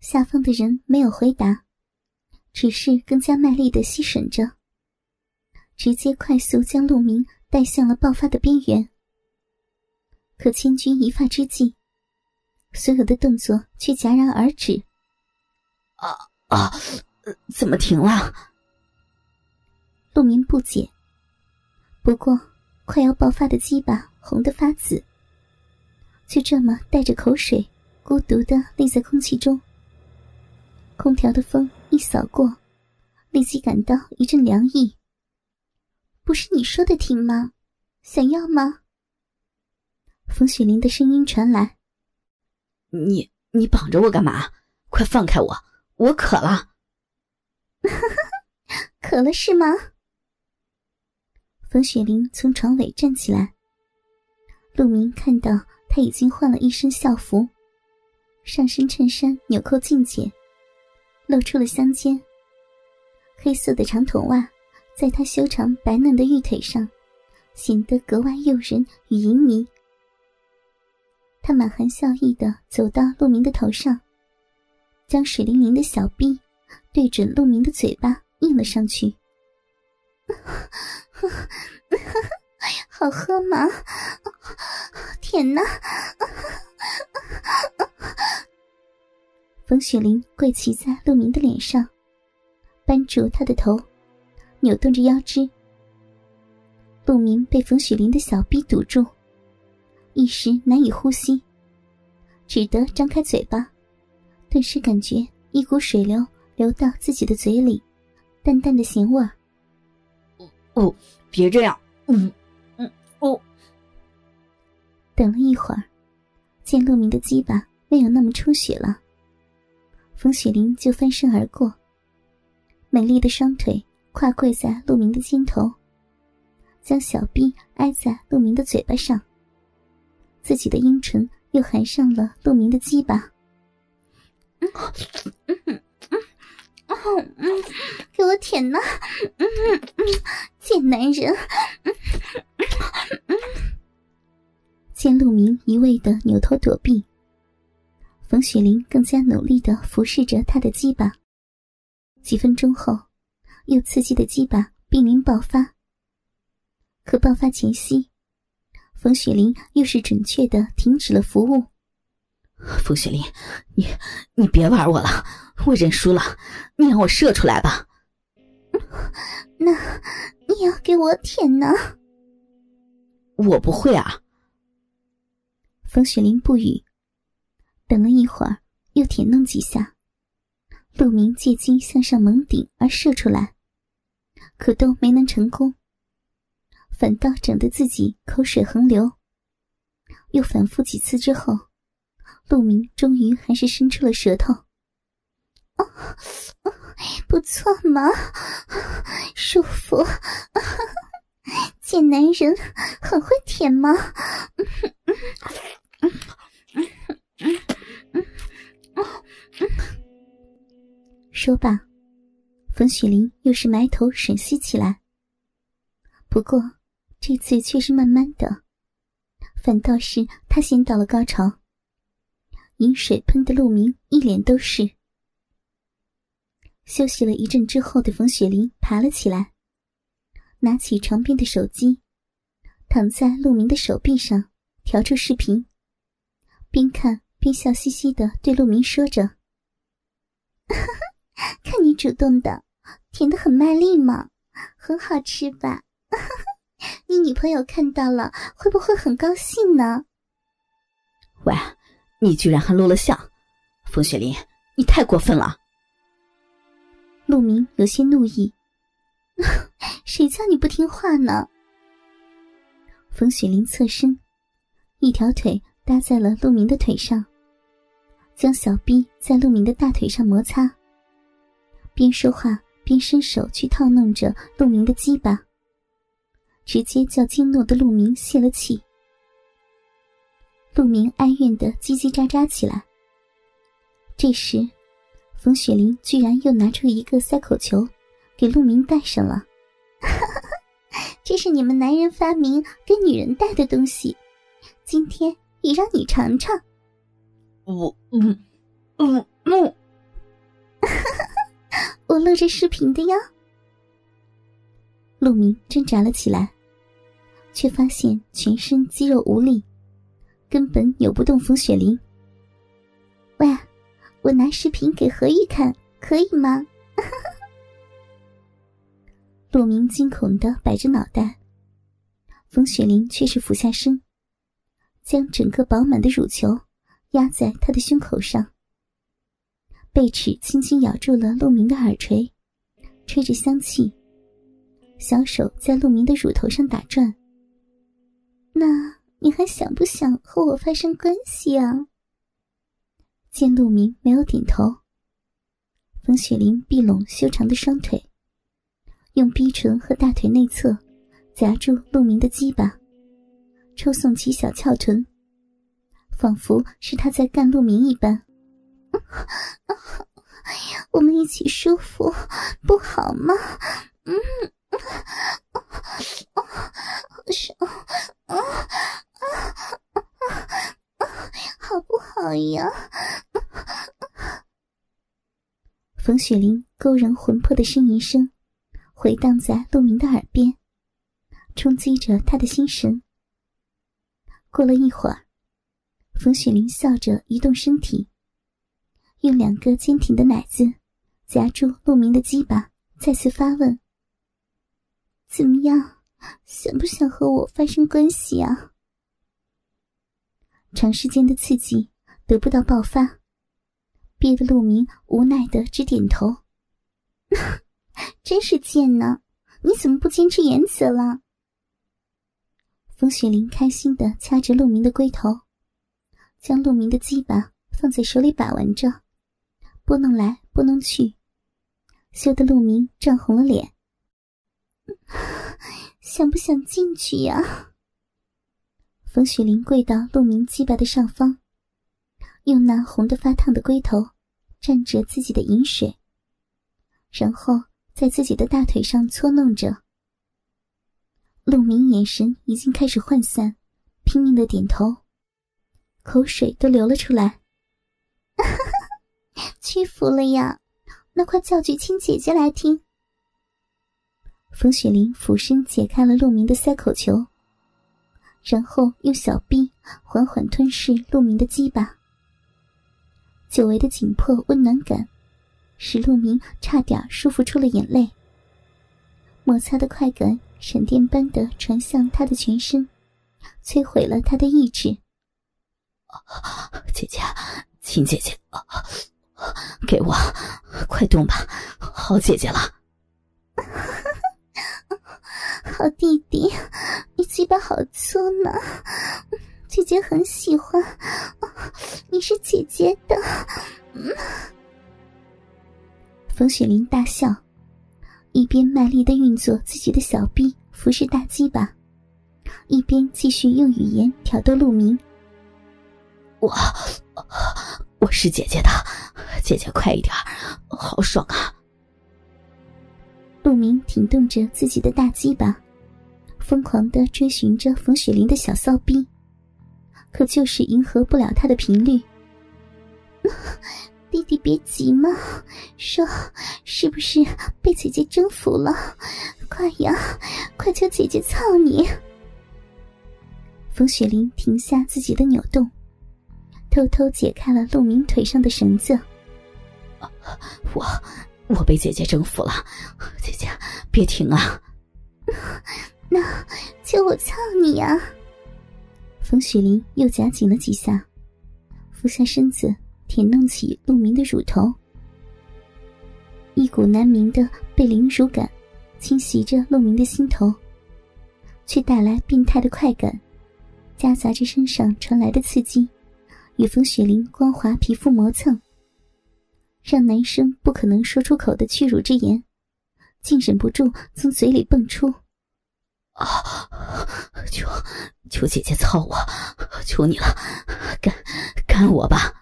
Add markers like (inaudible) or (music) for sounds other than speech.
下方的人没有回答，只是更加卖力的吸吮着，直接快速将陆明带向了爆发的边缘。可千钧一发之际，所有的动作却戛然而止。啊啊！怎么停了？陆明不解。不过，快要爆发的鸡巴红得发紫，就这么带着口水，孤独的立在空气中。空调的风一扫过，立即感到一阵凉意。不是你说的停吗？想要吗？冯雪玲的声音传来：“你你绑着我干嘛？快放开我！我渴了。(laughs) ”“渴了是吗？”冯雪玲从床尾站起来。陆明看到他已经换了一身校服，上身衬衫纽扣尽解，露出了香肩。黑色的长筒袜在她修长白嫩的玉腿上，显得格外诱人与淫靡。他满含笑意的走到陆明的头上，将水灵灵的小臂对准陆明的嘴巴印了上去。(laughs) 好喝吗？甜呐！冯雪玲跪骑在陆明的脸上，扳住他的头，扭动着腰肢。陆明被冯雪玲的小臂堵住。一时难以呼吸，只得张开嘴巴，顿时感觉一股水流流到自己的嘴里，淡淡的咸味儿。哦，别这样，嗯嗯哦。等了一会儿，见陆明的鸡巴没有那么充血了，冯雪玲就翻身而过，美丽的双腿跨跪在陆明的肩头，将小臂挨在陆明的嘴巴上。自己的阴唇又含上了陆明的鸡巴，嗯嗯嗯嗯嗯，给我舔呐，嗯嗯，贱男人，嗯嗯嗯。见陆明一味的扭头躲避，冯雪玲更加努力的服侍着他的鸡巴。几分钟后，又刺激的鸡巴濒临爆发，可爆发前夕。冯雪玲又是准确的停止了服务。冯雪玲，你你别玩我了，我认输了，你让我射出来吧。那你要给我舔呢？我不会啊。冯雪玲不语，等了一会儿，又舔弄几下。陆明借机向上猛顶而射出来，可都没能成功。反倒整得自己口水横流。又反复几次之后，陆明终于还是伸出了舌头。哦，不错嘛，舒服，(laughs) 贱男人很会舔吗？说罢，冯雪玲又是埋头吮吸起来。不过。这次却是慢慢的，反倒是他先到了高潮。饮水喷的陆明一脸都是。休息了一阵之后的冯雪玲爬了起来，拿起床边的手机，躺在陆明的手臂上，调出视频，边看边笑嘻嘻的对陆明说着：“主动的，舔的很卖力嘛，很好吃吧？” (laughs) 你女朋友看到了会不会很高兴呢？喂，你居然还录了像，冯雪玲，你太过分了！陆明有些怒意，(laughs) 谁叫你不听话呢？冯雪玲侧身，一条腿搭在了陆明的腿上，将小臂在陆明的大腿上摩擦，边说话边伸手去套弄着陆明的鸡巴。直接叫惊怒的陆明泄了气。陆明哀怨的叽叽喳喳起来。这时，冯雪玲居然又拿出一个塞口球，给陆明戴上了。(laughs) 这是你们男人发明给女人戴的东西，今天也让你尝尝。我，嗯，嗯，嗯，录着视频的呀。陆明挣扎了起来，却发现全身肌肉无力，根本扭不动冯雪玲。喂，我拿视频给何玉看，可以吗？(laughs) 陆明惊恐的摆着脑袋，冯雪玲却是俯下身，将整个饱满的乳球压在他的胸口上，贝齿轻轻咬住了陆明的耳垂，吹着香气，小手在陆明的乳头上打转。那你还想不想和我发生关系啊？见陆明没有点头，冯雪玲闭拢修长的双腿。用逼唇和大腿内侧夹住陆明的鸡巴，抽送起小翘臀，仿佛是他在干陆明一般。(laughs) 我们一起舒服不好吗？嗯，好爽，好不好呀？冯雪玲勾人魂魄的呻吟声。回荡在陆明的耳边，冲击着他的心神。过了一会儿，冯雪玲笑着移动身体，用两个坚挺的奶子夹住陆明的鸡巴，再次发问：“怎么样，想不想和我发生关系啊？”长时间的刺激得不到爆发，憋得陆明无奈的直点头。(laughs) 真是贱呢！你怎么不坚持原则了？风雪玲开心的掐着陆明的龟头，将陆明的鸡巴放在手里把玩着，拨弄来拨弄去，羞得陆明涨红了脸。(laughs) 想不想进去呀？冯雪玲跪到陆明鸡巴的上方，用那红的发烫的龟头蘸着自己的饮水，然后。在自己的大腿上搓弄着，陆明眼神已经开始涣散，拼命的点头，口水都流了出来。屈服了呀，那快叫句亲姐姐来听。冯雪玲俯身解开了陆明的塞口球，然后用小臂缓缓吞噬陆明的鸡巴，久违的紧迫温暖感。使陆明差点舒服出了眼泪。摩擦的快感闪电般的传向他的全身，摧毁了他的意志。姐姐，亲姐姐，给我，快动吧，好姐姐了。好弟弟，你鸡巴好粗呢，姐姐很喜欢。你是姐姐的。冯雪玲大笑，一边卖力的运作自己的小臂服侍大鸡巴，一边继续用语言挑逗陆明：“我，我是姐姐的，姐姐快一点，好爽啊！”陆明挺动着自己的大鸡巴，疯狂的追寻着冯雪玲的小骚逼，可就是迎合不了她的频率。(laughs) 弟弟别急嘛，说是不是被姐姐征服了？快呀，快叫姐姐操你！冯雪玲停下自己的扭动，偷偷解开了陆明腿上的绳子。我我被姐姐征服了，姐姐别停啊！(laughs) 那就我操你呀！冯雪玲又夹紧了几下，俯下身子。舔弄起陆明的乳头，一股难明的被凌辱感侵袭着陆明的心头，却带来病态的快感，夹杂着身上传来的刺激，与风雪玲光滑皮肤磨蹭，让男生不可能说出口的屈辱之言，竟忍不住从嘴里蹦出：“啊，求求姐姐操我，求你了，干干我吧！”